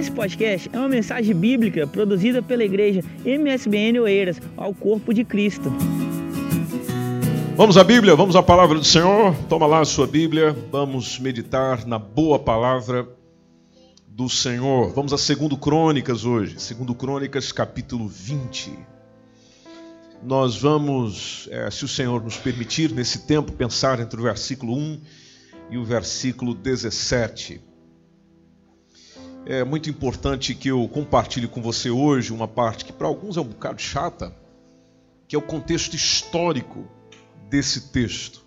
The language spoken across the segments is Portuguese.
Esse podcast é uma mensagem bíblica produzida pela igreja MSBN Oeiras ao corpo de Cristo. Vamos à Bíblia, vamos à palavra do Senhor. Toma lá a sua Bíblia, vamos meditar na boa palavra do Senhor. Vamos a 2 Crônicas hoje, 2 Crônicas capítulo 20. Nós vamos, é, se o Senhor nos permitir, nesse tempo, pensar entre o versículo 1 e o versículo 17 é muito importante que eu compartilhe com você hoje uma parte que para alguns é um bocado chata, que é o contexto histórico desse texto.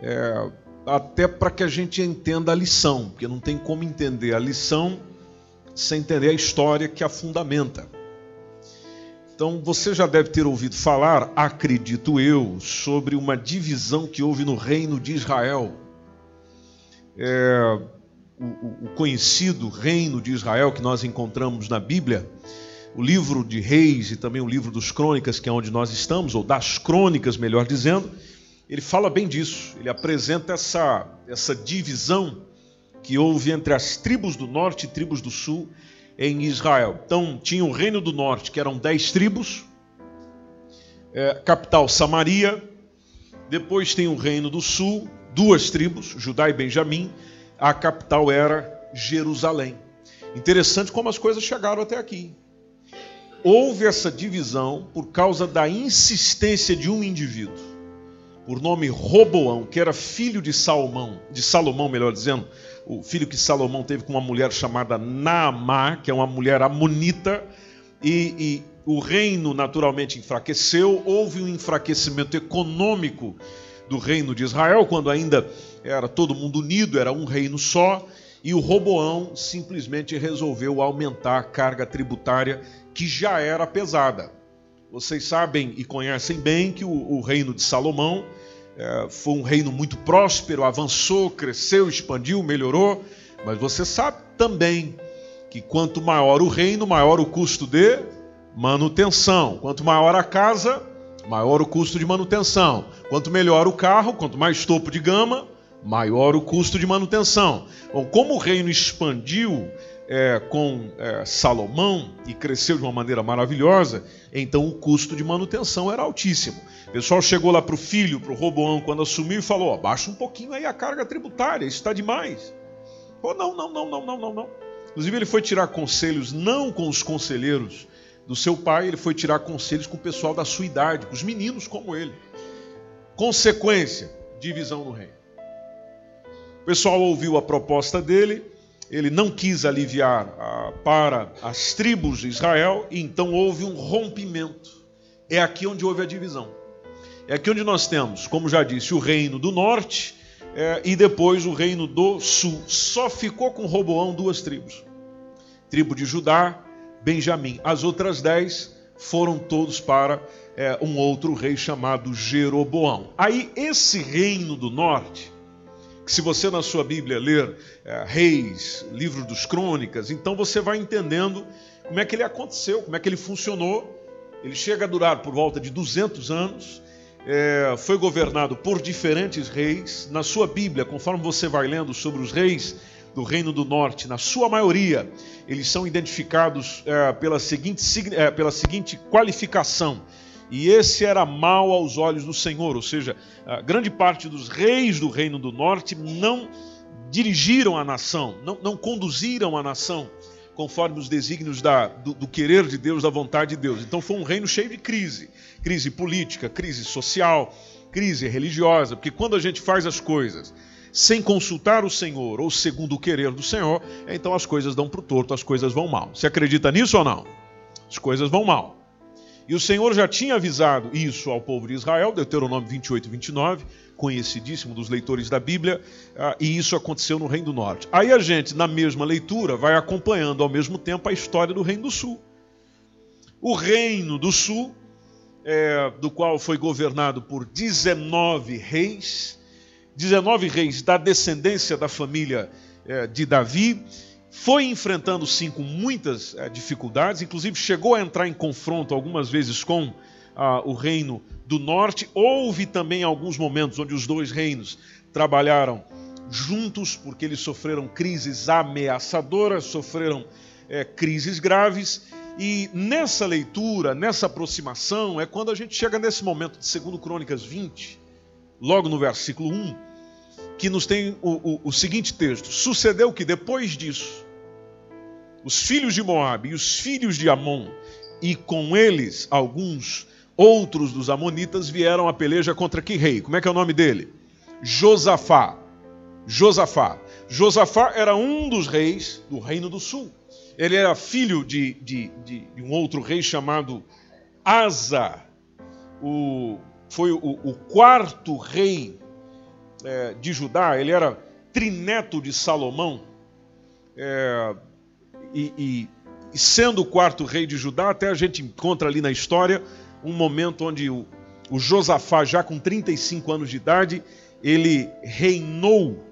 É, até para que a gente entenda a lição, porque não tem como entender a lição sem entender a história que a fundamenta. Então você já deve ter ouvido falar, acredito eu, sobre uma divisão que houve no reino de Israel. É, o, o conhecido reino de Israel que nós encontramos na Bíblia, o livro de Reis e também o livro dos Crônicas, que é onde nós estamos, ou das Crônicas, melhor dizendo, ele fala bem disso. Ele apresenta essa, essa divisão que houve entre as tribos do norte e tribos do sul em Israel. Então, tinha o reino do norte, que eram dez tribos, é, capital Samaria. Depois tem o reino do sul, duas tribos, Judá e Benjamim a capital era Jerusalém. Interessante como as coisas chegaram até aqui. Houve essa divisão por causa da insistência de um indivíduo, por nome Roboão, que era filho de Salomão, de Salomão, melhor dizendo, o filho que Salomão teve com uma mulher chamada Naamá, que é uma mulher amonita, e, e o reino naturalmente enfraqueceu, houve um enfraquecimento econômico do reino de Israel, quando ainda era todo mundo unido, era um reino só, e o Roboão simplesmente resolveu aumentar a carga tributária que já era pesada. Vocês sabem e conhecem bem que o, o reino de Salomão é, foi um reino muito próspero, avançou, cresceu, expandiu, melhorou, mas você sabe também que quanto maior o reino, maior o custo de manutenção. Quanto maior a casa, maior o custo de manutenção. Quanto melhor o carro, quanto mais topo de gama, maior o custo de manutenção. Bom, como o reino expandiu é, com é, Salomão e cresceu de uma maneira maravilhosa, então o custo de manutenção era altíssimo. O pessoal chegou lá para o filho, para o Roboão, quando assumiu, e falou: abaixa um pouquinho aí a carga tributária, isso está demais. Oh, não, não, não, não, não, não, não. Inclusive, ele foi tirar conselhos não com os conselheiros do seu pai, ele foi tirar conselhos com o pessoal da sua idade, com os meninos como ele. Consequência: divisão no reino pessoal ouviu a proposta dele, ele não quis aliviar ah, para as tribos de Israel, e então houve um rompimento. É aqui onde houve a divisão. É aqui onde nós temos, como já disse, o reino do norte é, e depois o reino do sul. Só ficou com Roboão duas tribos: tribo de Judá, Benjamim. As outras dez foram todos para é, um outro rei chamado Jeroboão. Aí, esse reino do norte se você na sua Bíblia ler é, Reis, livro dos Crônicas, então você vai entendendo como é que ele aconteceu, como é que ele funcionou. Ele chega a durar por volta de 200 anos, é, foi governado por diferentes reis. Na sua Bíblia, conforme você vai lendo sobre os reis do Reino do Norte, na sua maioria, eles são identificados é, pela, seguinte, pela seguinte qualificação e esse era mal aos olhos do Senhor, ou seja, grande parte dos reis do reino do norte não dirigiram a nação, não, não conduziram a nação conforme os desígnios da, do, do, querer de Deus, da vontade de Deus. Então foi um reino cheio de crise, crise política, crise social, crise religiosa, porque quando a gente faz as coisas sem consultar o Senhor ou segundo o querer do Senhor, então as coisas dão para o torto, as coisas vão mal. Você acredita nisso ou não? As coisas vão mal. E o Senhor já tinha avisado isso ao povo de Israel, Deuteronômio 28 e 29, conhecidíssimo dos leitores da Bíblia, ah, e isso aconteceu no Reino do Norte. Aí a gente, na mesma leitura, vai acompanhando ao mesmo tempo a história do Reino do Sul. O Reino do Sul, é, do qual foi governado por 19 reis, 19 reis da descendência da família é, de Davi, foi enfrentando sim com muitas é, dificuldades, inclusive chegou a entrar em confronto algumas vezes com ah, o reino do norte. Houve também alguns momentos onde os dois reinos trabalharam juntos, porque eles sofreram crises ameaçadoras, sofreram é, crises graves. E nessa leitura, nessa aproximação, é quando a gente chega nesse momento de 2 Crônicas 20, logo no versículo 1, que nos tem o, o, o seguinte texto: Sucedeu que depois disso, os filhos de Moabe e os filhos de Amon, e com eles alguns outros dos amonitas vieram a peleja contra que rei? Como é que é o nome dele? Josafá. Josafá. Josafá era um dos reis do Reino do Sul. Ele era filho de, de, de, de um outro rei chamado Asa. O, foi o, o quarto rei é, de Judá. Ele era trineto de Salomão. É, e, e, e sendo o quarto rei de Judá, até a gente encontra ali na história um momento onde o, o Josafá, já com 35 anos de idade, ele reinou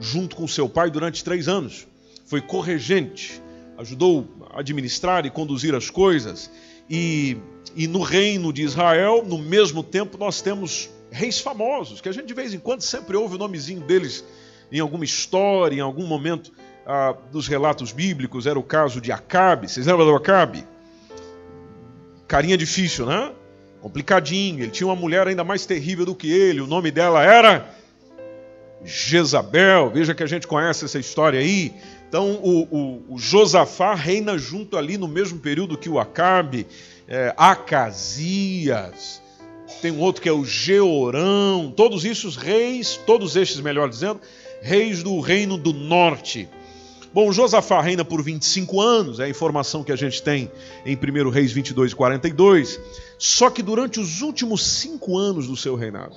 junto com seu pai durante três anos. Foi corregente, ajudou a administrar e conduzir as coisas. E, e no reino de Israel, no mesmo tempo, nós temos reis famosos, que a gente de vez em quando sempre ouve o nomezinho deles em alguma história, em algum momento ah, dos relatos bíblicos. Era o caso de Acabe. Vocês lembram do Acabe? Carinha difícil, né? Complicadinho. Ele tinha uma mulher ainda mais terrível do que ele. O nome dela era Jezabel. Veja que a gente conhece essa história aí. Então, o, o, o Josafá reina junto ali no mesmo período que o Acabe, é, Acasias. Tem um outro que é o Georão. Todos esses reis, todos estes, melhor dizendo, reis do reino do norte. Bom, Josafá reina por 25 anos, é a informação que a gente tem em 1 Reis 22 e 42. Só que durante os últimos cinco anos do seu reinado,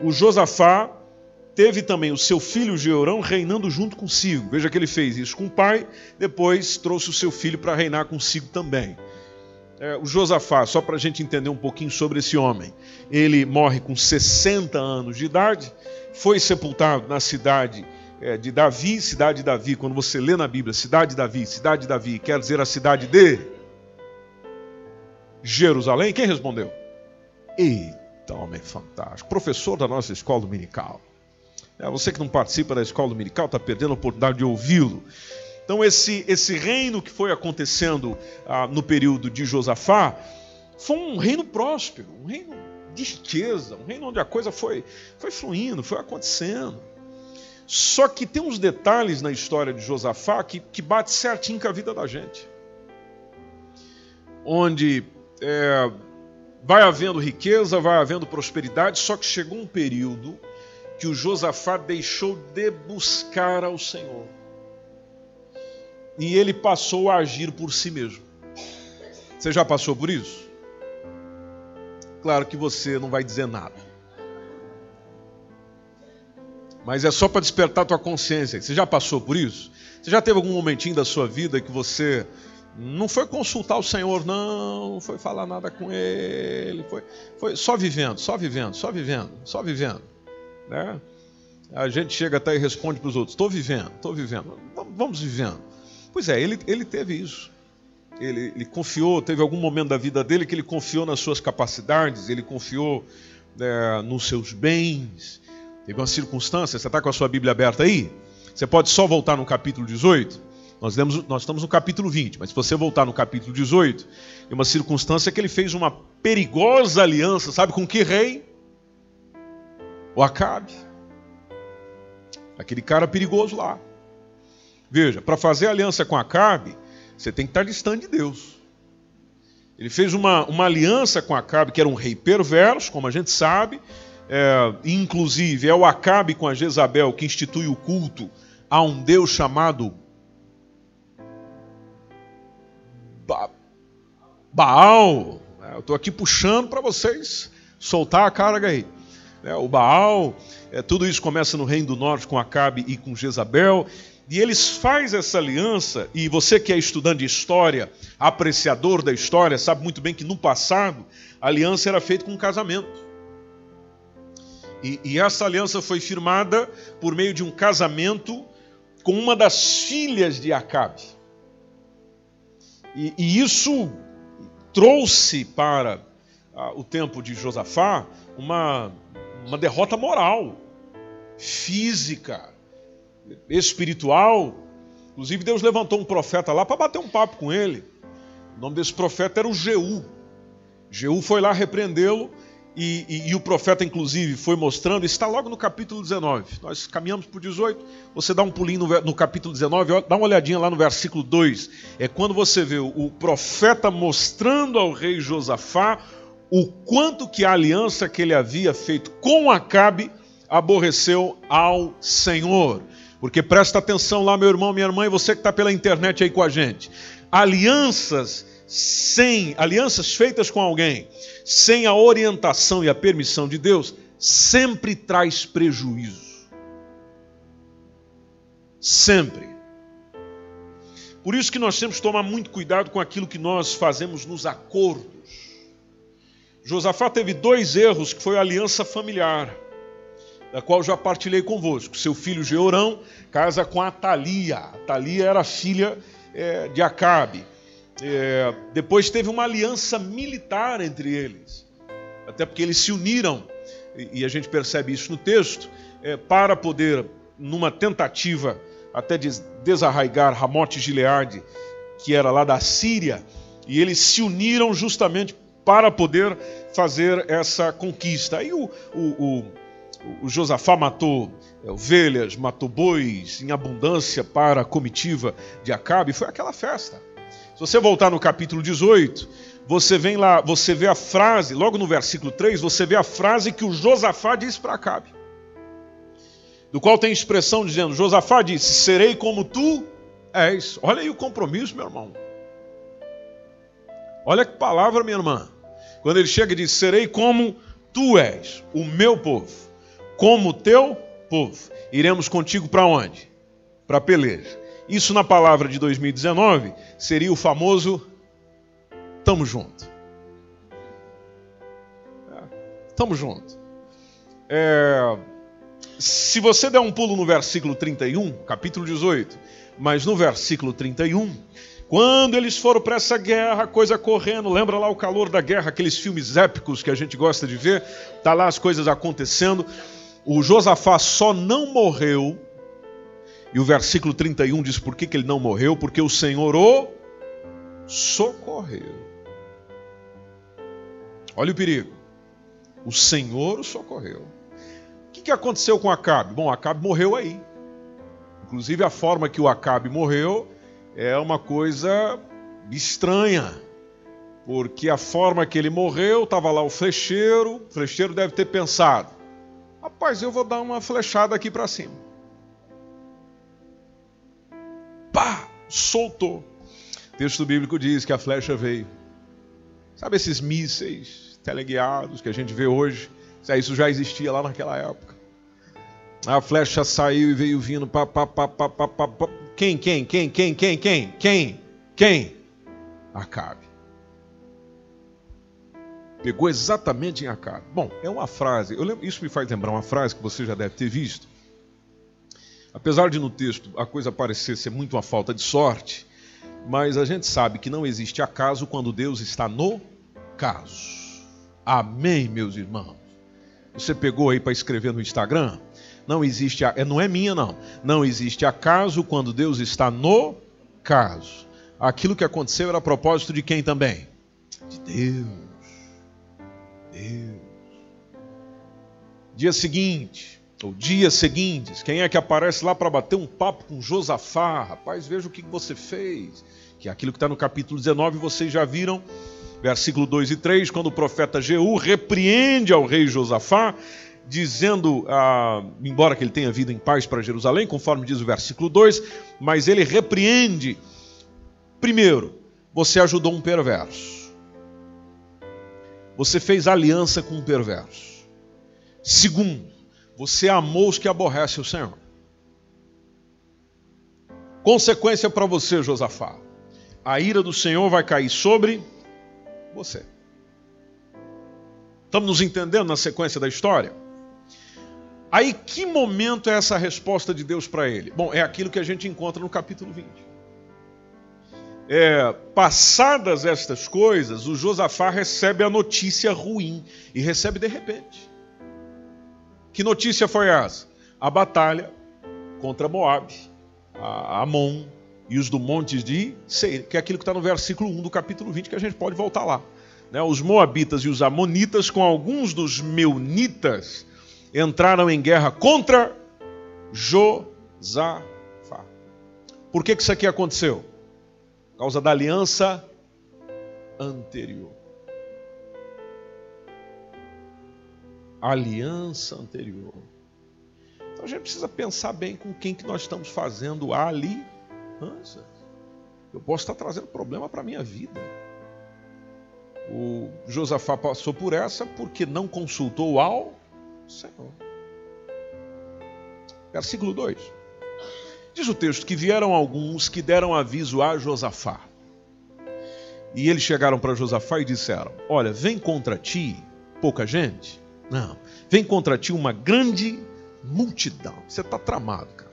o Josafá teve também o seu filho Jeorão reinando junto consigo. Veja que ele fez isso com o pai, depois trouxe o seu filho para reinar consigo também. É, o Josafá, só para a gente entender um pouquinho sobre esse homem, ele morre com 60 anos de idade, foi sepultado na cidade é, de Davi, cidade de Davi, quando você lê na Bíblia, cidade de Davi, cidade de Davi, quer dizer a cidade de Jerusalém? Quem respondeu? Eita, homem fantástico. Professor da nossa escola dominical. É, você que não participa da escola dominical está perdendo a oportunidade de ouvi-lo. Então, esse, esse reino que foi acontecendo ah, no período de Josafá foi um reino próspero, um reino de riqueza, um reino onde a coisa foi, foi fluindo, foi acontecendo. Só que tem uns detalhes na história de Josafá que, que bate certinho com a vida da gente. Onde é, vai havendo riqueza, vai havendo prosperidade, só que chegou um período que o Josafá deixou de buscar ao Senhor. E ele passou a agir por si mesmo. Você já passou por isso? Claro que você não vai dizer nada mas é só para despertar tua consciência. Você já passou por isso? Você já teve algum momentinho da sua vida que você não foi consultar o Senhor, não, não foi falar nada com Ele, foi, foi só vivendo, só vivendo, só vivendo, só vivendo. Né? A gente chega até e responde para os outros: estou vivendo, estou vivendo, vamos vivendo. Pois é, ele, ele teve isso. Ele, ele, confiou, teve algum momento da vida dele que ele confiou nas suas capacidades, ele confiou é, nos seus bens, Teve uma circunstância, você está com a sua Bíblia aberta aí? Você pode só voltar no capítulo 18? Nós, temos, nós estamos no capítulo 20, mas se você voltar no capítulo 18, tem uma circunstância que ele fez uma perigosa aliança, sabe com que rei? O Acabe. Aquele cara perigoso lá. Veja, para fazer aliança com Acabe, você tem que estar distante de Deus. Ele fez uma, uma aliança com Acabe, que era um rei perverso, como a gente sabe, é, inclusive é o Acabe com a Jezabel que institui o culto a um Deus chamado ba Baal. É, eu estou aqui puxando para vocês soltar a carga aí. É, o Baal, é, tudo isso começa no Reino do Norte com Acabe e com Jezabel. E eles fazem essa aliança, e você que é estudante de história, apreciador da história, sabe muito bem que no passado a aliança era feita com um casamento. E, e essa aliança foi firmada por meio de um casamento com uma das filhas de Acabe. E, e isso trouxe para ah, o tempo de Josafá uma, uma derrota moral, física, espiritual. Inclusive, Deus levantou um profeta lá para bater um papo com ele. O nome desse profeta era o Jeú. Jeú foi lá repreendê-lo e, e, e, o profeta, inclusive, foi mostrando, está logo no capítulo 19. Nós caminhamos para o 18, você dá um pulinho no, no, capítulo 19, dá uma olhadinha lá no versículo 2. É quando você vê o profeta mostrando ao rei Josafá o quanto que a aliança que ele havia feito com Acabe aborreceu ao Senhor. Porque presta atenção lá, meu irmão, minha irmã, e você que está pela internet aí com a gente. Alianças sem alianças feitas com alguém, sem a orientação e a permissão de Deus, sempre traz prejuízo. Sempre. Por isso que nós temos que tomar muito cuidado com aquilo que nós fazemos nos acordos. Josafá teve dois erros, que foi a aliança familiar, da qual já partilhei convosco. Seu filho Georão casa com a Thalia. A Thalia era filha é, de Acabe. É, depois teve uma aliança militar entre eles, até porque eles se uniram, e, a gente percebe isso no texto, é, para poder, numa tentativa até de desarraigar Ramote Gileade, que era lá da Síria, e eles se uniram justamente para poder fazer essa conquista. Aí o, o, o, o Josafá matou ovelhas, matou bois em abundância para a comitiva de Acabe, foi aquela festa. Se você voltar no capítulo 18, você vem lá, você vê a frase, logo no versículo 3, você vê a frase que o Josafá disse para Acabe. Do qual tem expressão dizendo: Josafá disse: Serei como tu és. Olha aí o compromisso, meu irmão. Olha que palavra, minha irmã. Quando ele chega e diz: Serei como tu és, o meu povo, como teu povo. Iremos contigo para onde? Para peleja. Isso na palavra de 2019 seria o famoso tamo junto. É, tamo junto. É, se você der um pulo no versículo 31, capítulo 18, mas no versículo 31, quando eles foram para essa guerra, coisa correndo, lembra lá o calor da guerra, aqueles filmes épicos que a gente gosta de ver, tá lá as coisas acontecendo. O Josafá só não morreu e o versículo 31 diz por que, que ele não morreu? Porque o Senhor o socorreu. Olha o perigo. O Senhor o socorreu. O que, que aconteceu com Acabe? Bom, Acabe morreu aí. Inclusive, a forma que o Acabe morreu é uma coisa estranha. Porque a forma que ele morreu, estava lá o flecheiro, o flecheiro deve ter pensado: rapaz, eu vou dar uma flechada aqui para cima. pá, soltou. O texto bíblico diz que a flecha veio. Sabe esses mísseis teleguiados que a gente vê hoje? Isso já existia lá naquela época. A flecha saiu e veio vindo. Pá, pá, pá, pá, pá, pá. Quem, quem, quem, quem, quem, quem, quem, quem? Acabe. Pegou exatamente em Acabe. Bom, é uma frase. Lembro, isso me faz lembrar uma frase que você já deve ter visto Apesar de no texto a coisa parecer ser muito uma falta de sorte, mas a gente sabe que não existe acaso quando Deus está no caso. Amém, meus irmãos. Você pegou aí para escrever no Instagram? Não existe, é, não é minha não. Não existe acaso quando Deus está no caso. Aquilo que aconteceu era a propósito de quem também? De Deus. Deus. Dia seguinte, ou dias seguintes, quem é que aparece lá para bater um papo com Josafá? Rapaz, veja o que você fez. Que é aquilo que está no capítulo 19, vocês já viram, versículo 2 e 3, quando o profeta Jeú repreende ao rei Josafá, dizendo, ah, embora que ele tenha vida em paz para Jerusalém, conforme diz o versículo 2, mas ele repreende. Primeiro, você ajudou um perverso. Você fez aliança com um perverso. Segundo, você amou os que aborrecem o Senhor. Consequência para você, Josafá: a ira do Senhor vai cair sobre você. Estamos nos entendendo na sequência da história? Aí, que momento é essa resposta de Deus para ele? Bom, é aquilo que a gente encontra no capítulo 20. É, passadas estas coisas, o Josafá recebe a notícia ruim e recebe de repente. Que notícia foi essa? A batalha contra Moab, Amon, e os do monte de Seir, que é aquilo que está no versículo 1 do capítulo 20, que a gente pode voltar lá. Né? Os moabitas e os amonitas, com alguns dos meunitas, entraram em guerra contra Josafá. Por que, que isso aqui aconteceu? Por causa da aliança anterior. Aliança anterior. Então a gente precisa pensar bem com quem que nós estamos fazendo aliança. Eu posso estar trazendo problema para a minha vida. O Josafá passou por essa porque não consultou ao Senhor. Versículo 2. Diz o texto que vieram alguns que deram aviso a Josafá. E eles chegaram para Josafá e disseram: Olha, vem contra ti pouca gente. Não, vem contra ti uma grande multidão. Você está tramado, cara.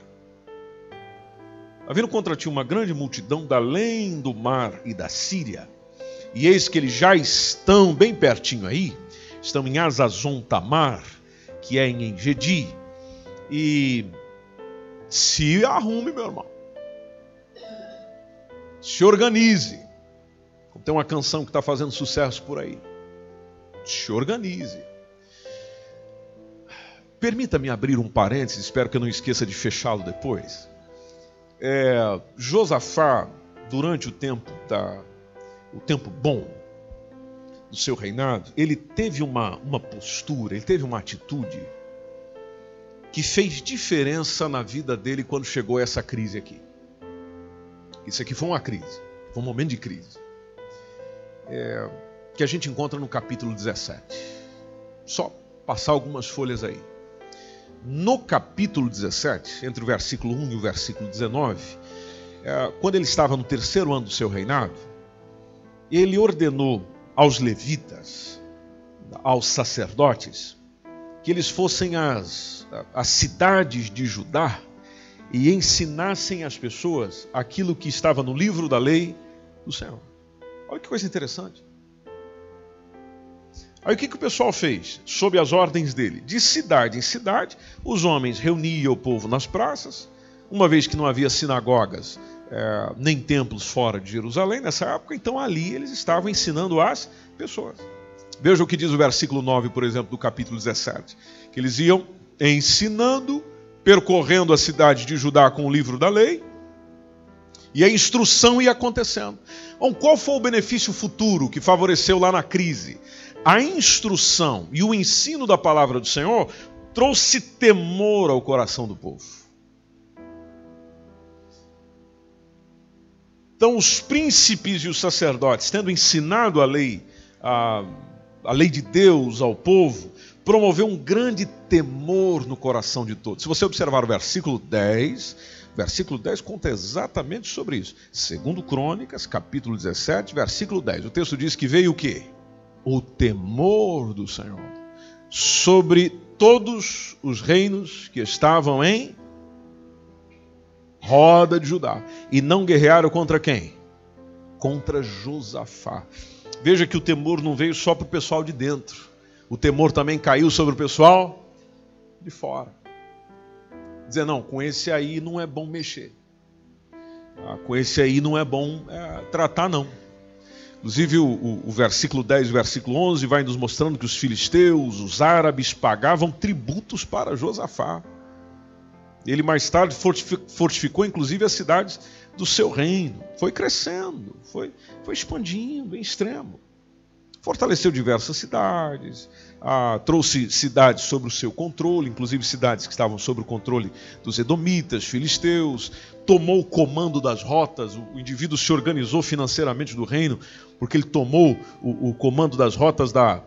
Está vindo contra ti uma grande multidão da além do mar e da Síria. E eis que eles já estão bem pertinho aí, estão em Azazon Tamar, que é em Engedi. E se arrume, meu irmão. Se organize. Tem uma canção que está fazendo sucesso por aí. Se organize. Permita-me abrir um parênteses, espero que eu não esqueça de fechá-lo depois. É, Josafá, durante o tempo da, o tempo bom do seu reinado, ele teve uma, uma postura, ele teve uma atitude que fez diferença na vida dele quando chegou essa crise aqui. Isso aqui foi uma crise, foi um momento de crise. É, que a gente encontra no capítulo 17. Só passar algumas folhas aí no capítulo 17, entre o versículo 1 e o versículo 19, é, quando ele estava no terceiro ano do seu reinado, ele ordenou aos levitas, aos sacerdotes, que eles fossem às, cidades de Judá e ensinassem às pessoas aquilo que estava no livro da lei do Senhor. Olha que coisa interessante. Aí o que, que o pessoal fez? Sob as ordens dele, de cidade em cidade, os homens reuniam o povo nas praças, uma vez que não havia sinagogas é, nem templos fora de Jerusalém nessa época, então ali eles estavam ensinando as pessoas. Veja o que diz o versículo 9, por exemplo, do capítulo 17: que eles iam ensinando, percorrendo a cidade de Judá com o livro da lei, e a instrução ia acontecendo. Bom, qual foi o benefício futuro que favoreceu lá na crise? a instrução e o ensino da palavra do Senhor trouxe temor ao coração do povo. Então, os príncipes e os sacerdotes, tendo ensinado a lei, a, a lei de Deus ao povo, promoveu um grande temor no coração de todos. Se você observar o versículo 10, versículo 10 conta exatamente sobre isso. Segundo Crônicas, capítulo 17, versículo 10. O texto diz que veio o quê? o temor do Senhor sobre todos os reinos que estavam em roda de Judá e não guerrearam contra quem? Contra Josafá. Veja que o temor não veio só para o pessoal de dentro, o temor também caiu sobre o pessoal de fora. Dizer, não, com esse aí não é bom mexer, ah, com esse aí não é bom é, tratar, não. Inclusive, o, o, o, versículo 10 e o versículo 11 vai nos mostrando que os filisteus, os árabes, pagavam tributos para Josafá. Ele mais tarde fortificou, fortificou inclusive as cidades do seu reino. Foi crescendo, foi, foi expandindo em extremo. Fortaleceu diversas cidades, ah, trouxe cidades sob o seu controle, inclusive cidades que estavam sob o controle dos edomitas, filisteus, tomou o comando das rotas, o indivíduo se organizou financeiramente do reino, porque ele tomou o, o comando das rotas da,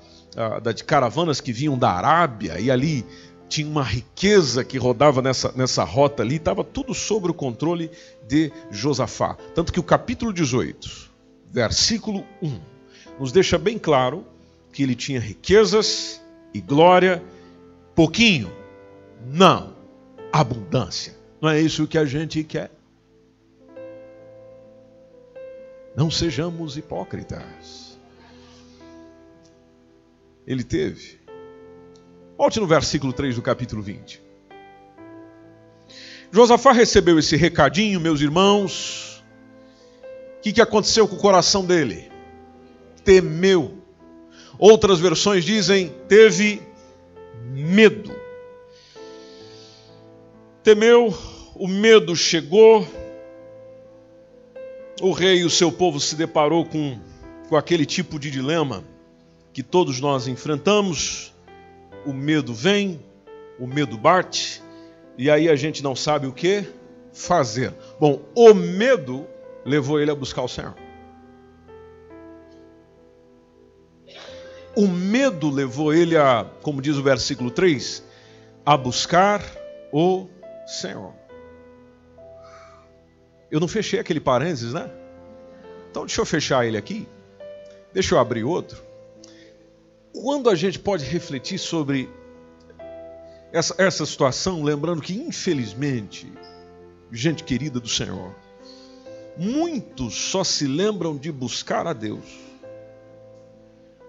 da, de caravanas que vinham da Arábia, e ali tinha uma riqueza que rodava nessa, nessa rota ali, estava tudo sob o controle de Josafá. Tanto que o capítulo 18, versículo 1, nos deixa bem claro que ele tinha riquezas e glória, pouquinho, não, abundância. Não é isso que a gente quer. Não sejamos hipócritas. Ele teve. Volte no versículo 3 do capítulo 20. Josafá recebeu esse recadinho, meus irmãos, que, que aconteceu com o coração dele? Temeu. Outras versões dizem teve medo. Temeu, o medo chegou, o rei e o seu povo se deparou com, com aquele tipo de dilema que todos nós enfrentamos. O medo vem, o medo bate, e aí a gente não sabe o que fazer. Bom, o medo levou ele a buscar o Senhor. O medo levou ele a, como diz o versículo 3, a buscar o Senhor. Eu não fechei aquele parênteses, né? Então deixa eu fechar ele aqui. Deixa eu abrir outro. Quando a gente pode refletir sobre essa, essa situação, lembrando que, infelizmente, gente querida do Senhor, muitos só se lembram de buscar a Deus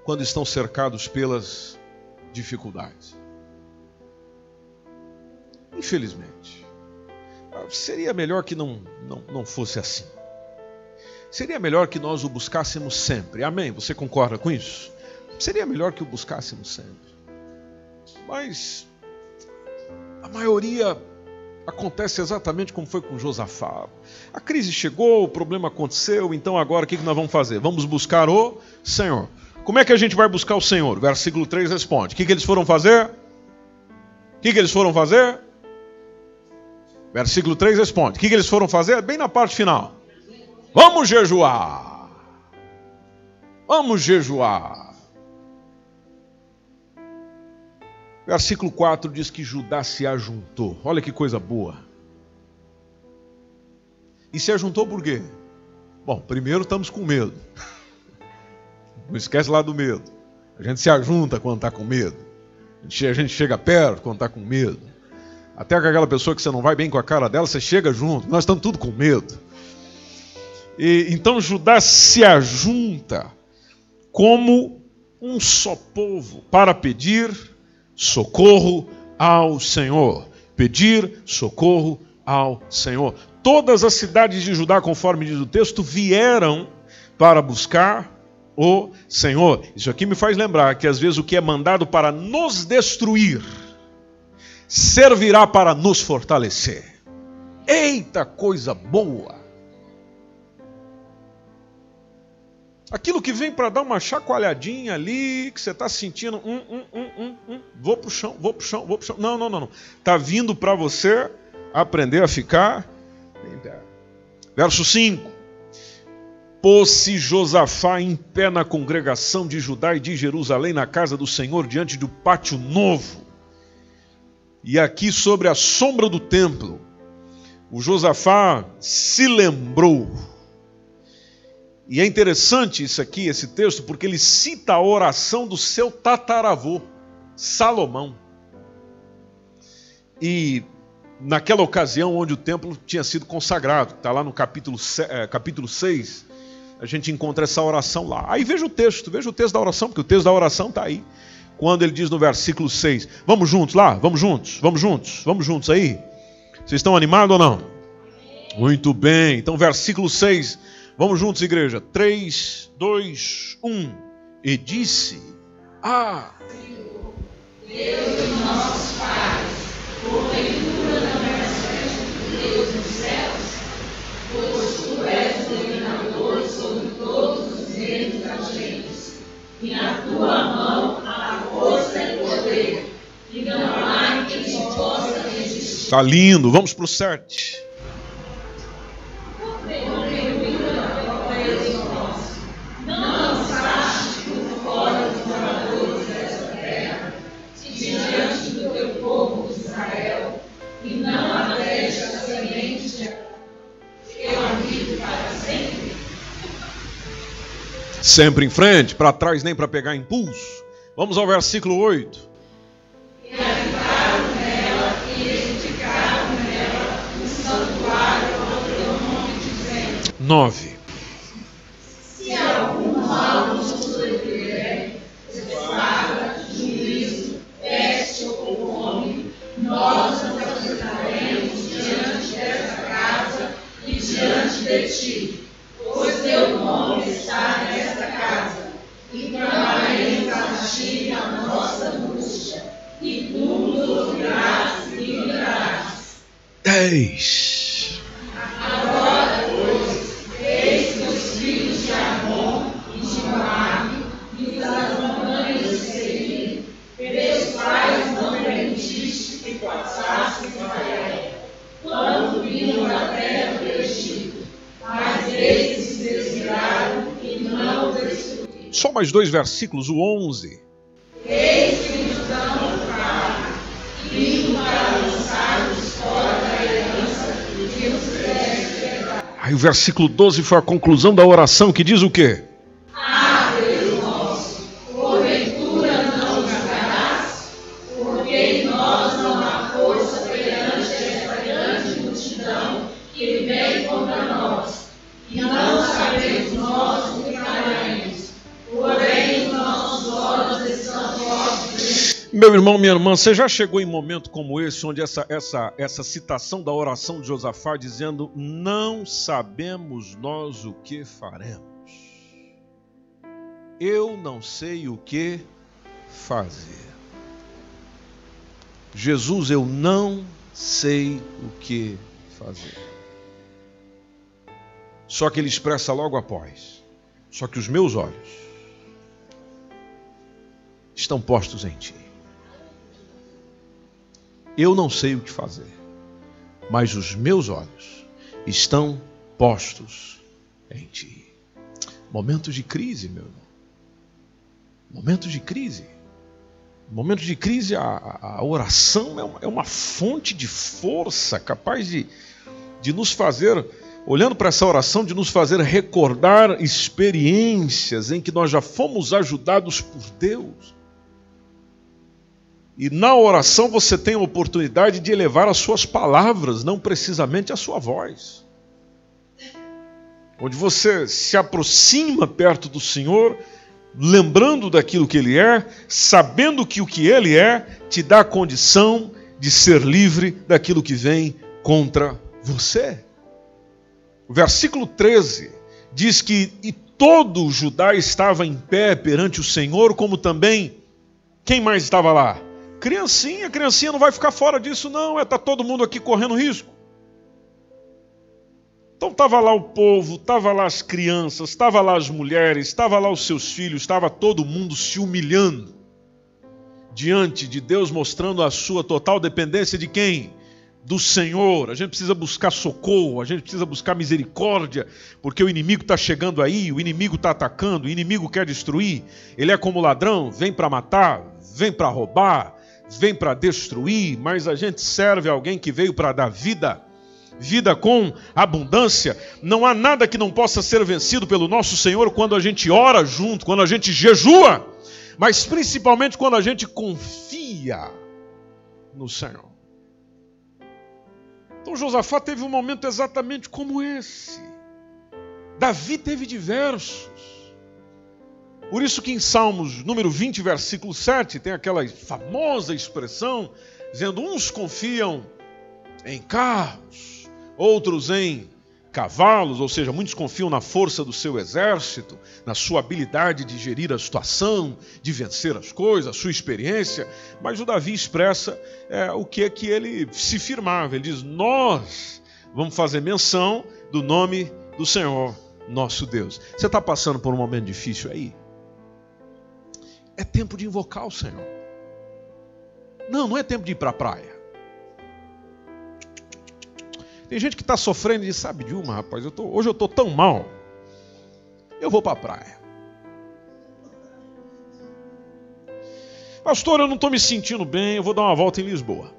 quando estão cercados pelas dificuldades. Infelizmente. Seria melhor que não, não, não fosse assim. Seria melhor que nós o buscássemos sempre. Amém? Você concorda com isso? Seria melhor que o buscássemos sempre. Mas a maioria acontece exatamente como foi com Josafá. A crise chegou, o problema aconteceu, então agora o que nós vamos fazer? Vamos buscar o Senhor. Como é que a gente vai buscar o Senhor? Versículo 3 responde: O que, que eles foram fazer? O que, que eles foram fazer? Versículo 3 responde: O que, que eles foram fazer? Bem na parte final. Vamos jejuar. Vamos jejuar. Versículo 4 diz que Judá se ajuntou. Olha que coisa boa. E se ajuntou por quê? Bom, primeiro estamos com medo. Não esquece lá do medo. A gente se ajunta quando está com medo. A gente chega perto quando está com medo. Até com aquela pessoa que você não vai bem com a cara dela, você chega junto. Nós estamos tudo com medo. E, então Judá se ajunta como um só povo para pedir socorro ao Senhor. Pedir socorro ao Senhor. Todas as cidades de Judá, conforme diz o texto, vieram para buscar o Senhor. Isso aqui me faz lembrar que às vezes o que é mandado para nos destruir servirá para nos fortalecer. Eita coisa boa! Aquilo que vem para dar uma chacoalhadinha ali, que você está sentindo, hum, hum, hum, hum, hum, vou para o chão, vou para o chão, vou para o chão. Não, não, não, não. Está vindo para você aprender a ficar Verso 5. Pôs-se Josafá em pé na congregação de Judá e de Jerusalém, na casa do Senhor, diante do pátio novo. E aqui, sobre a sombra do templo, o Josafá se lembrou. E é interessante isso aqui, esse texto, porque ele cita a oração do seu tataravô, Salomão. E naquela ocasião onde o templo tinha sido consagrado, está lá no capítulo, é, capítulo 6, a gente encontra essa oração lá. Aí veja o texto, veja o texto da oração, porque o texto da oração está aí. Quando ele diz no versículo 6, vamos juntos lá, vamos juntos, vamos juntos, vamos juntos aí. Vocês estão animados ou não? Muito bem, então versículo 6, vamos juntos, igreja. 3, 2, 1. E disse: Ah, Deus de nossos pais, porventura não Deus céus, pois tu és e na tua mão força e poder, e não há quem possa resistir. Lindo, vamos para o 7. Sempre em frente, para trás nem para pegar impulso. Vamos ao versículo 8. E nela e nela um santuário teu nome, dizendo: 9. Se algum mal nos sobrevier, espada, juízo, peste ou fome, nós nos apresentaremos diante dessa casa e diante de ti 10. Agora, pois, eis que os filhos de Amon e de e das montanhas não permitiste que quando vinham da terra do Egito, mas eles e não destruíram. Só mais dois versículos, o 11. O versículo 12 foi a conclusão da oração que diz o quê? Meu irmão, minha irmã, você já chegou em momento como esse, onde essa, essa, essa citação da oração de Josafá dizendo: Não sabemos nós o que faremos. Eu não sei o que fazer. Jesus, eu não sei o que fazer. Só que ele expressa logo após: Só que os meus olhos estão postos em ti. Eu não sei o que fazer, mas os meus olhos estão postos em ti. Momentos de crise, meu irmão. Momentos de crise. Momentos de crise, a, a- oração é uma, é uma fonte de força capaz de, de nos fazer, olhando para essa oração, de nos fazer recordar experiências em que nós já fomos ajudados por Deus. E na oração você tem a oportunidade de elevar as suas palavras, não precisamente a sua voz. Onde você se aproxima perto do Senhor, lembrando daquilo que Ele é, sabendo que o que Ele é te dá a condição de ser livre daquilo que vem contra você. O versículo 13 diz que e todo Judá estava em pé perante o Senhor, como também quem mais estava lá? Criancinha, criancinha não vai ficar fora disso, não. É tá todo mundo aqui correndo risco. Então estava lá o povo, estava lá as crianças, estava lá as mulheres, estava lá os seus filhos, estava todo mundo se humilhando diante de Deus, mostrando a sua total dependência de quem? Do Senhor. A gente precisa buscar socorro, a gente precisa buscar misericórdia, porque o inimigo está chegando aí, o inimigo está atacando, o inimigo quer destruir. Ele é como ladrão, vem para matar, vem para roubar, vem para destruir, mas a gente serve alguém que veio para dar vida vida com abundância. Não há nada que não possa ser vencido pelo nosso Senhor quando a gente ora junto, quando a gente jejua, mas principalmente quando a gente confia no Senhor. Então Josafá teve um momento exatamente como esse. Davi teve diversos. Por isso que em Salmos número 20, versículo 7, tem aquela famosa expressão dizendo: uns confiam em carros, outros em cavalos, ou seja, muitos confiam na força do seu exército, na sua habilidade de gerir a situação, de vencer as coisas, a sua experiência. Mas o Davi expressa é, o que é que ele se firmava. Ele diz: Nós vamos fazer menção do nome do Senhor, nosso Deus. Você está passando por um momento difícil aí? É tempo de invocar o Senhor. Não, não é tempo de ir para a praia. Tem gente que está sofrendo e diz, sabe de uma, rapaz, eu tô, hoje eu estou tão mal, eu vou para a praia. Pastor, eu não estou me sentindo bem, eu vou dar uma volta em Lisboa.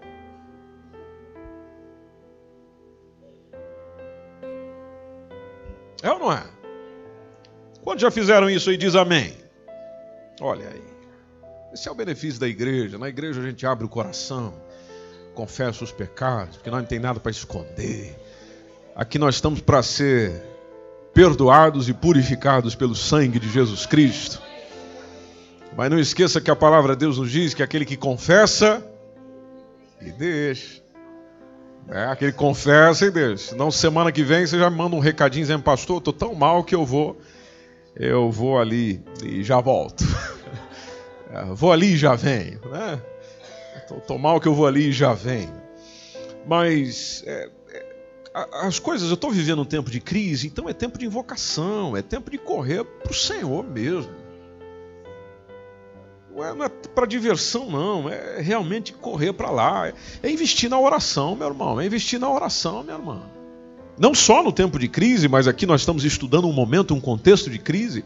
É ou não é? Quantos já fizeram isso aí? Diz amém. Olha aí. Esse é o benefício da igreja. Na igreja a gente abre o coração, confessa os pecados, porque nós não tem nada para esconder. Aqui nós estamos para ser perdoados e purificados pelo sangue de Jesus Cristo. Mas não esqueça que a palavra de Deus nos diz que aquele que confessa e deixa, É, aquele confessa e deixa. Senão semana que vem você já me manda um recadinho dizendo, pastor, estou tão mal que eu vou, eu vou ali e já volto. É, vou ali e já venho, né? Estou mal que eu vou ali e já venho. Mas é, é, as coisas, eu estou vivendo um tempo de crise, então é tempo de invocação, é tempo de correr para o Senhor mesmo. Não é, é para diversão, não. É realmente correr para lá. É investir na oração, meu irmão. É investir na oração, minha irmã. Não só no tempo de crise, mas aqui nós estamos estudando um momento, um contexto de crise.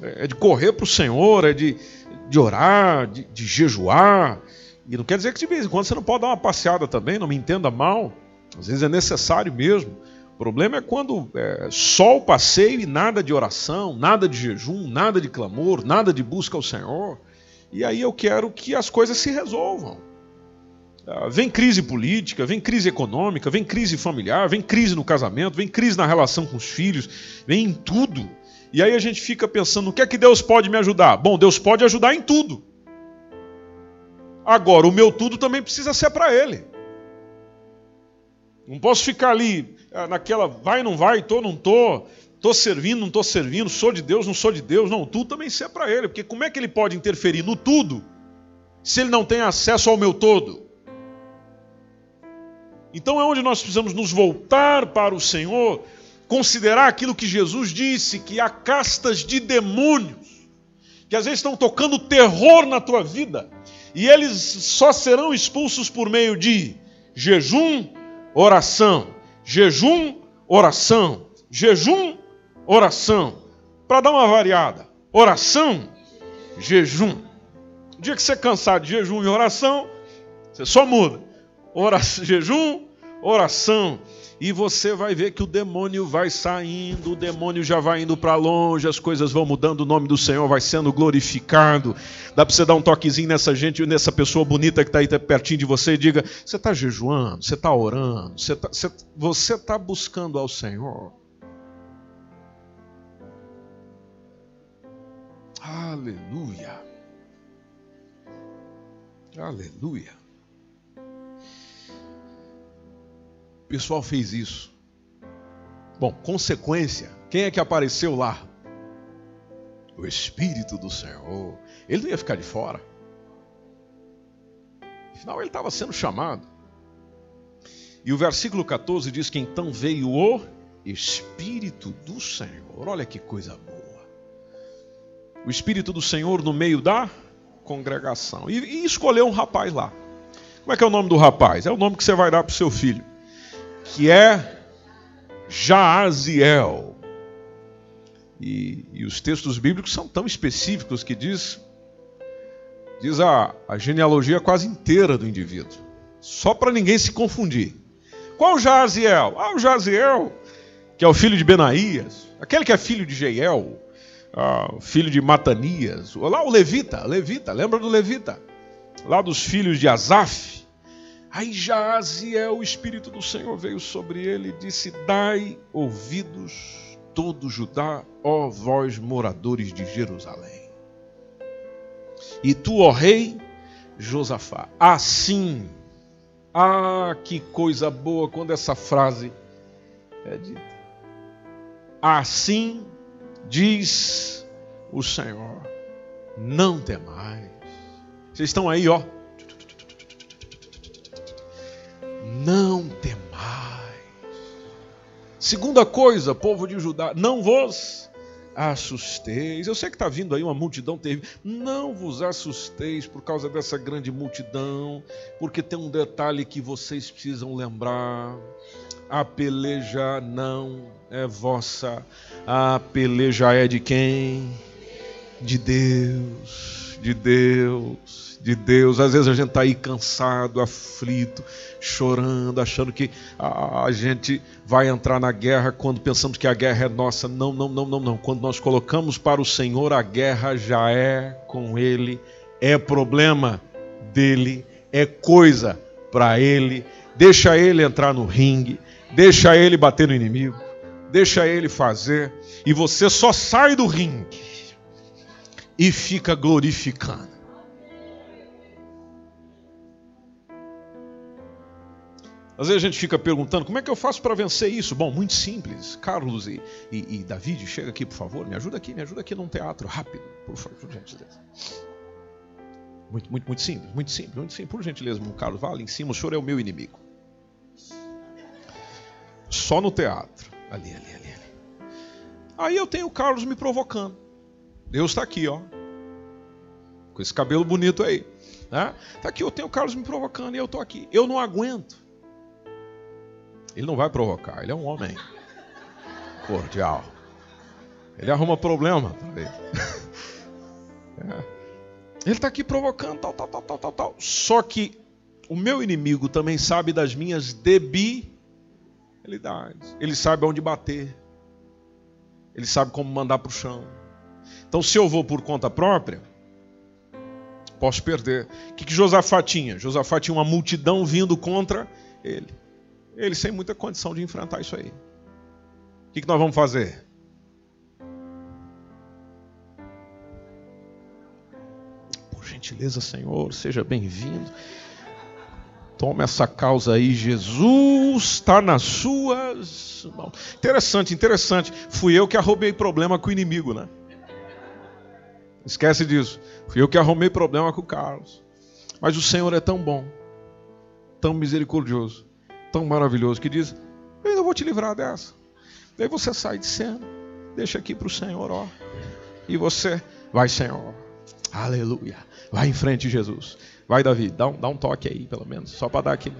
É de correr para o Senhor, é de, de orar, de, de jejuar. E não quer dizer que de vez em quando você não pode dar uma passeada também, não me entenda mal. Às vezes é necessário mesmo. O problema é quando é, só o passeio e nada de oração, nada de jejum, nada de clamor, nada de busca ao Senhor. E aí eu quero que as coisas se resolvam. Ah, vem crise política, vem crise econômica, vem crise familiar, vem crise no casamento, vem crise na relação com os filhos, vem em tudo. E aí a gente fica pensando: o que é que Deus pode me ajudar? Bom, Deus pode ajudar em tudo. Agora, o meu tudo também precisa ser para Ele. Não posso ficar ali ah, naquela vai, não vai, tô, não tô, Estou servindo, não estou servindo, sou de Deus, não sou de Deus. Não, tudo também ser é para Ele, porque como é que Ele pode interferir no tudo se Ele não tem acesso ao meu todo? Então é onde nós precisamos nos voltar para o Senhor, considerar aquilo que Jesus disse, que há castas de demônios, que às vezes estão tocando terror na tua vida, e eles só serão expulsos por meio de jejum, oração, jejum, oração, jejum, oração. Para dar uma variada, oração, jejum. O dia que você cansar de jejum e oração, você só muda. Oração, jejum, oração. E você vai ver que o demônio vai saindo, o demônio já vai indo para longe, as coisas vão mudando, o nome do Senhor vai sendo glorificado. Dá para você dar um toquezinho nessa gente, nessa pessoa bonita que está aí pertinho de você e diga: Você está jejuando, você está orando, você está tá buscando ao Senhor. Aleluia. Aleluia. Pessoal fez isso. Bom, consequência, quem é que apareceu lá? O Espírito do Senhor. Ele não ia ficar de fora. Afinal, ele estava sendo chamado. E o versículo 14 diz que então veio o Espírito do Senhor. Olha que coisa boa o Espírito do Senhor no meio da congregação. E, e escolheu um rapaz lá. Como é que é o nome do rapaz? É o nome que você vai dar para o seu filho. Que é Jaaziel. E, e, os textos bíblicos são tão específicos que diz, diz a, a genealogia quase inteira do indivíduo. Só para ninguém se confundir. Qual Jaziel? Ah, o Jaziel, que é o filho de Benaías, aquele que é filho de Jeiel, ah, filho de Matanias, lá o Levita, Levita, lembra do Levita? Lá dos filhos de Asaf. Aí Jaziel, o Espírito do Senhor veio sobre ele e disse: Dai ouvidos, todo Judá, ó vós moradores de Jerusalém. E tu, ó rei Josafá, assim, ah, que coisa boa quando essa frase é dita. Assim diz o Senhor: não temais. Vocês estão aí, ó. Não temais. Segunda coisa, povo de Judá, não vos assusteis. Eu sei que está vindo aí uma multidão. Não vos assusteis por causa dessa grande multidão, porque tem um detalhe que vocês precisam lembrar a peleja não é vossa, a peleja é de quem? De Deus, de Deus, de Deus. Às vezes a gente está aí cansado, aflito, chorando, achando que a, a gente vai entrar na guerra quando pensamos que a guerra é nossa. Não, não, não, não, não. Quando nós colocamos para o Senhor, a guerra já é com Ele, é problema dele, é coisa para Ele. Deixa Ele entrar no ringue Deixa ele bater no inimigo, deixa ele fazer, e você só sai do ringue e fica glorificando. Às vezes a gente fica perguntando como é que eu faço para vencer isso? Bom, muito simples. Carlos e, e, e, David, chega aqui, por favor, me ajuda aqui, me ajuda aqui num teatro, rápido, por favor, por gentileza. Muito, muito, muito simples, muito simples, muito simples. Por gentileza, meu Carlos, vá ali em cima, o senhor é o meu inimigo. Só no teatro. Ali, ali, ali, ali. Aí eu tenho o Carlos me provocando. Deus está aqui, ó. Com esse cabelo bonito aí. Né? Tá aqui, eu tenho o Carlos me provocando e eu estou aqui. Eu não aguento. Ele não vai provocar, ele é um homem cordial. Ele arruma problema É. Ele está aqui provocando, tal, tal, tal, tal, tal, tal. Só que o meu inimigo também sabe das minhas debilidades. Ele sabe onde bater. Ele sabe como mandar para o chão. Então, se eu vou por conta própria, posso perder. O que, que Josafá tinha? Josafá tinha uma multidão vindo contra ele. Ele sem muita condição de enfrentar isso aí. O que, que nós vamos fazer? Por gentileza, Senhor, seja bem-vindo. Toma essa causa aí, Jesus está nas suas mãos. Interessante, interessante. Fui eu que arrumei problema com o inimigo, né? Esquece disso. Fui eu que arrumei problema com o Carlos. Mas o Senhor é tão bom, tão misericordioso, tão maravilhoso que diz: Eu ainda vou te livrar dessa. Daí você sai de cena, deixa aqui para o Senhor, ó. E você vai, Senhor. Aleluia. Vai em frente, Jesus. Vai, Davi, dá um, dá um toque aí, pelo menos, só para dar aquele.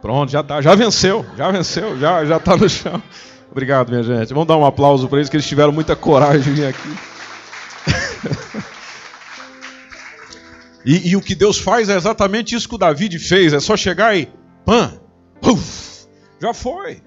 Pronto, já tá, já venceu, já venceu, já já está no chão. Obrigado, minha gente. Vamos dar um aplauso para eles que eles tiveram muita coragem de vir aqui. E, e, o que Deus faz é exatamente isso que o Davi fez: é só chegar e Pã! Uf, já foi.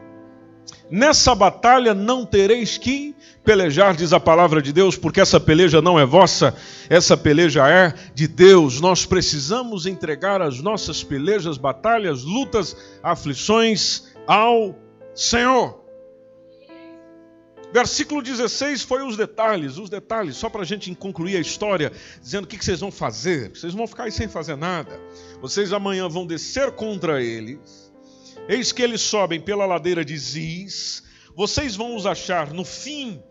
Nessa batalha não tereis que pelejar, diz a palavra de Deus, porque essa peleja não é vossa, essa peleja é de Deus. Nós precisamos entregar as nossas pelejas, batalhas, lutas, aflições ao Senhor. Versículo 16 foi os detalhes, os detalhes, só para a gente concluir a história, dizendo o que vocês vão fazer. Vocês vão ficar aí sem fazer nada. Vocês amanhã vão descer contra eles. Eis que eles sobem pela ladeira de Ziz. Vocês vão os achar no fim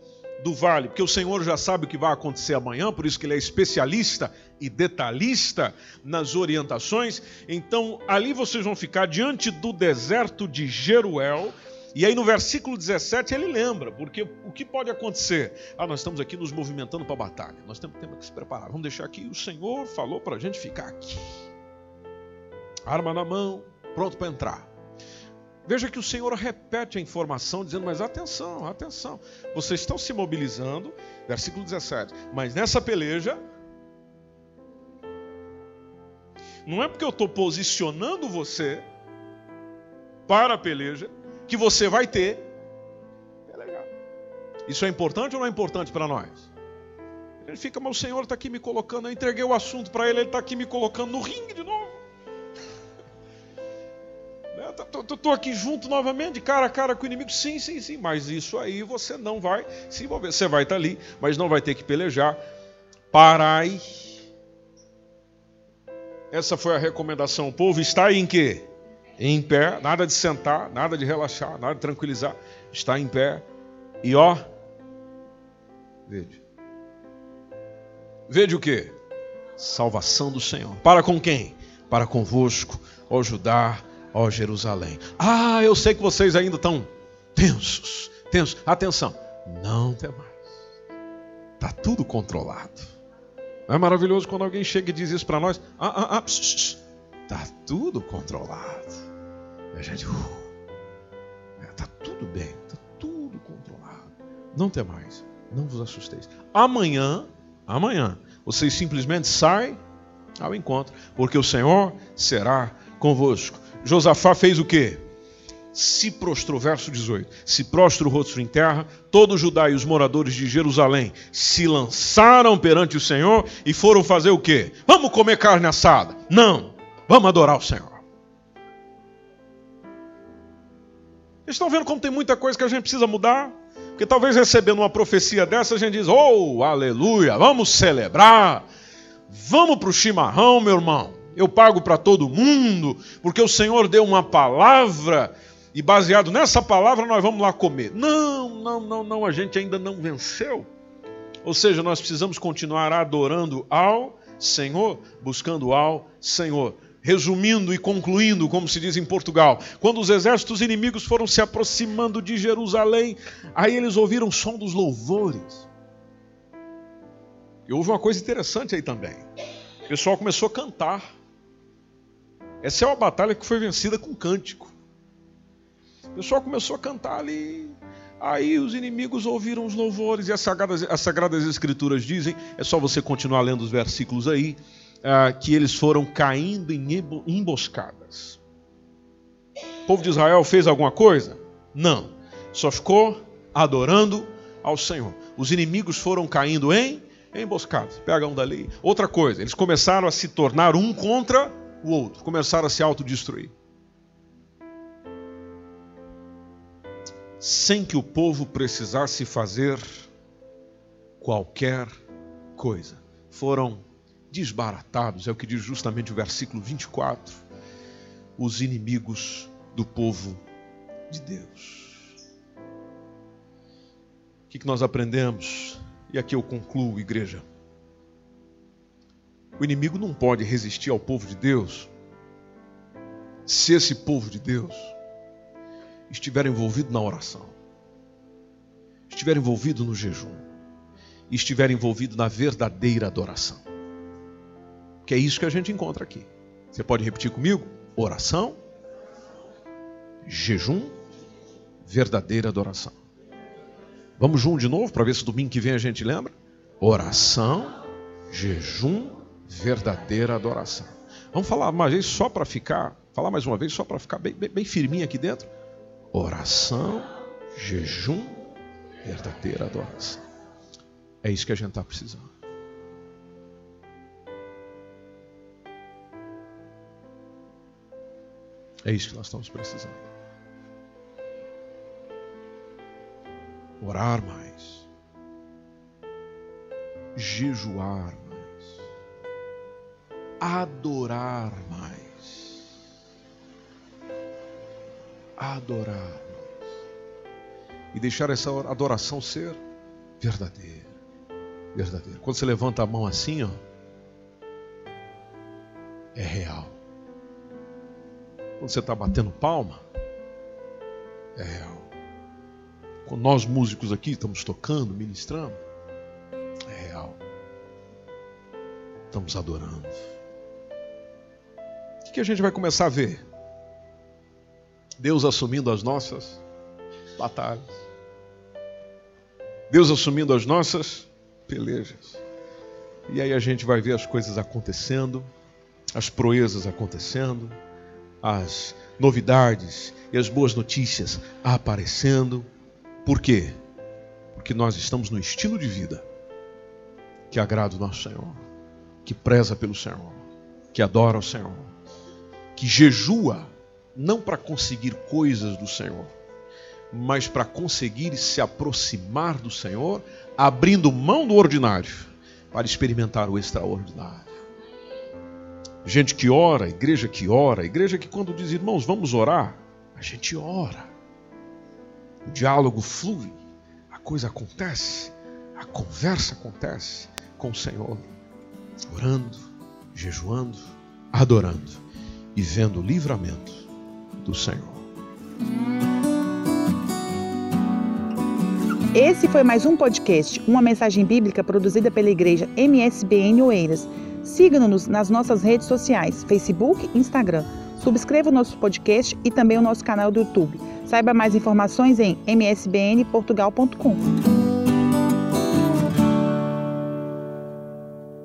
do vale, porque o Senhor já sabe o que vai acontecer amanhã, por isso que ele é especialista e detalhista nas orientações. Então, ali vocês vão ficar diante do deserto de Jeruel e aí no versículo 17 ele lembra, porque o que pode acontecer? Ah, nós estamos aqui nos movimentando para a batalha, nós temos, temos que se preparar, vamos deixar aqui, o Senhor falou para a gente ficar aqui. Arma na mão, pronto para entrar. Veja que o Senhor repete a informação, dizendo: Mas atenção, atenção, vocês estão se mobilizando, versículo 17, mas nessa peleja, não é porque eu estou posicionando você para a peleja, que você vai ter. É legal. Isso é importante ou não é importante para nós? Ele fica, mas o Senhor está aqui me colocando. Eu entreguei o assunto para ele, ele está aqui me colocando no ringue de novo. Estou aqui junto novamente, cara a cara com o inimigo. Sim, sim, sim, mas isso aí você não vai se envolver. Você vai estar tá ali, mas não vai ter que pelejar. Parai. Essa foi a recomendação. O povo está em quê? Em pé, nada de sentar, nada de relaxar, nada de tranquilizar. Está em pé e ó, vede. Vede o que? Salvação do Senhor. Para com quem? Para convosco, ó Judá, ó Jerusalém. Ah, eu sei que vocês ainda estão tensos, tensos. Atenção, não tem mais. Está tudo controlado. Não é maravilhoso quando alguém chega e diz isso para nós? Ah, ah, ah, está tudo controlado. A gente, uh, é, tá tudo bem, tá tudo controlado. Não tem mais, não vos assusteis. Amanhã, amanhã, vocês simplesmente saem ao encontro, porque o Senhor será convosco. Josafá fez o quê? Se prostrou, verso 18: se prostra o rosto em terra, todo Judá e os moradores de Jerusalém se lançaram perante o Senhor e foram fazer o quê? Vamos comer carne assada? Não, vamos adorar o Senhor. Estão vendo como tem muita coisa que a gente precisa mudar? Porque talvez recebendo uma profecia dessa, a gente diz: Oh, aleluia, vamos celebrar, vamos para o chimarrão, meu irmão. eu pago para todo mundo, porque o Senhor deu uma palavra e baseado nessa palavra nós vamos lá comer. Não, não, não, não, a gente ainda não venceu. Ou seja, nós precisamos continuar adorando ao Senhor, buscando ao Senhor. Resumindo e concluindo, como se diz em Portugal, quando os exércitos inimigos foram se aproximando de Jerusalém, aí eles ouviram o som dos louvores. E houve uma coisa interessante aí também. O pessoal começou a cantar. Essa é uma batalha que foi vencida com cântico. O pessoal começou a cantar ali. Aí os inimigos ouviram os louvores, e as Sagradas, as Sagradas Escrituras dizem, é só você continuar lendo os versículos aí, uh, que eles foram caindo em emboscadas. O povo de Israel fez alguma coisa? Não. Só ficou adorando ao Senhor. Os inimigos foram caindo em emboscadas. Pega um dali. Outra coisa, eles começaram a se tornar um contra o outro, começaram a se autodestruir. Sem que o povo precisasse fazer qualquer coisa. Foram desbaratados, é o que diz justamente o versículo 24, os inimigos do povo de Deus. O que nós aprendemos? E aqui eu concluo, igreja. O inimigo não pode resistir ao povo de Deus se esse povo de Deus estiver envolvido na oração, estiver envolvido no jejum, estiver envolvido na verdadeira adoração. Que é isso que a gente encontra aqui. Você pode repetir comigo? Oração, jejum, verdadeira adoração. Vamos junto de novo para ver se domingo que vem a gente lembra? Oração, jejum, verdadeira adoração. Vamos falar uma vez só para ficar, falar mais uma vez só para ficar bem, bem, bem firminho aqui dentro. Oração, jejum, verdadeira adoração. É isso que a gente está precisando. É isso que nós estamos precisando. Orar mais. Jejuar mais. Adorar mais. Adorar mais. E deixar essa adoração ser verdadeira. Verdadeira. Quando você levanta a mão assim, ó, é real. Quando você está batendo palma, é real. Nós músicos aqui estamos tocando, ministrando, é real. Estamos adorando. O que a gente vai começar a ver? Deus assumindo as nossas batalhas. Deus assumindo as nossas pelejas. E aí a gente vai ver as coisas acontecendo, as proezas acontecendo, as novidades e as boas notícias aparecendo. Por quê? Porque nós estamos no estilo de vida que agrada o nosso Senhor, que preza pelo Senhor, que adora o Senhor, que jejua não para conseguir coisas do Senhor, mas para conseguir se aproximar do Senhor, abrindo mão do ordinário para experimentar o extraordinário. Gente que ora, igreja que ora, igreja que quando diz irmãos, vamos orar, a gente ora. O diálogo flui, a coisa acontece, a conversa acontece com o Senhor, orando, jejuando, adorando e vendo o livramento do Senhor. Esse foi mais um podcast, uma mensagem bíblica produzida pela igreja MSBN Oeiras. Siga-nos nas nossas redes sociais, Facebook e Instagram. Subscreva o nosso podcast e também o nosso canal do YouTube. Saiba mais informações em msbnportugal.com.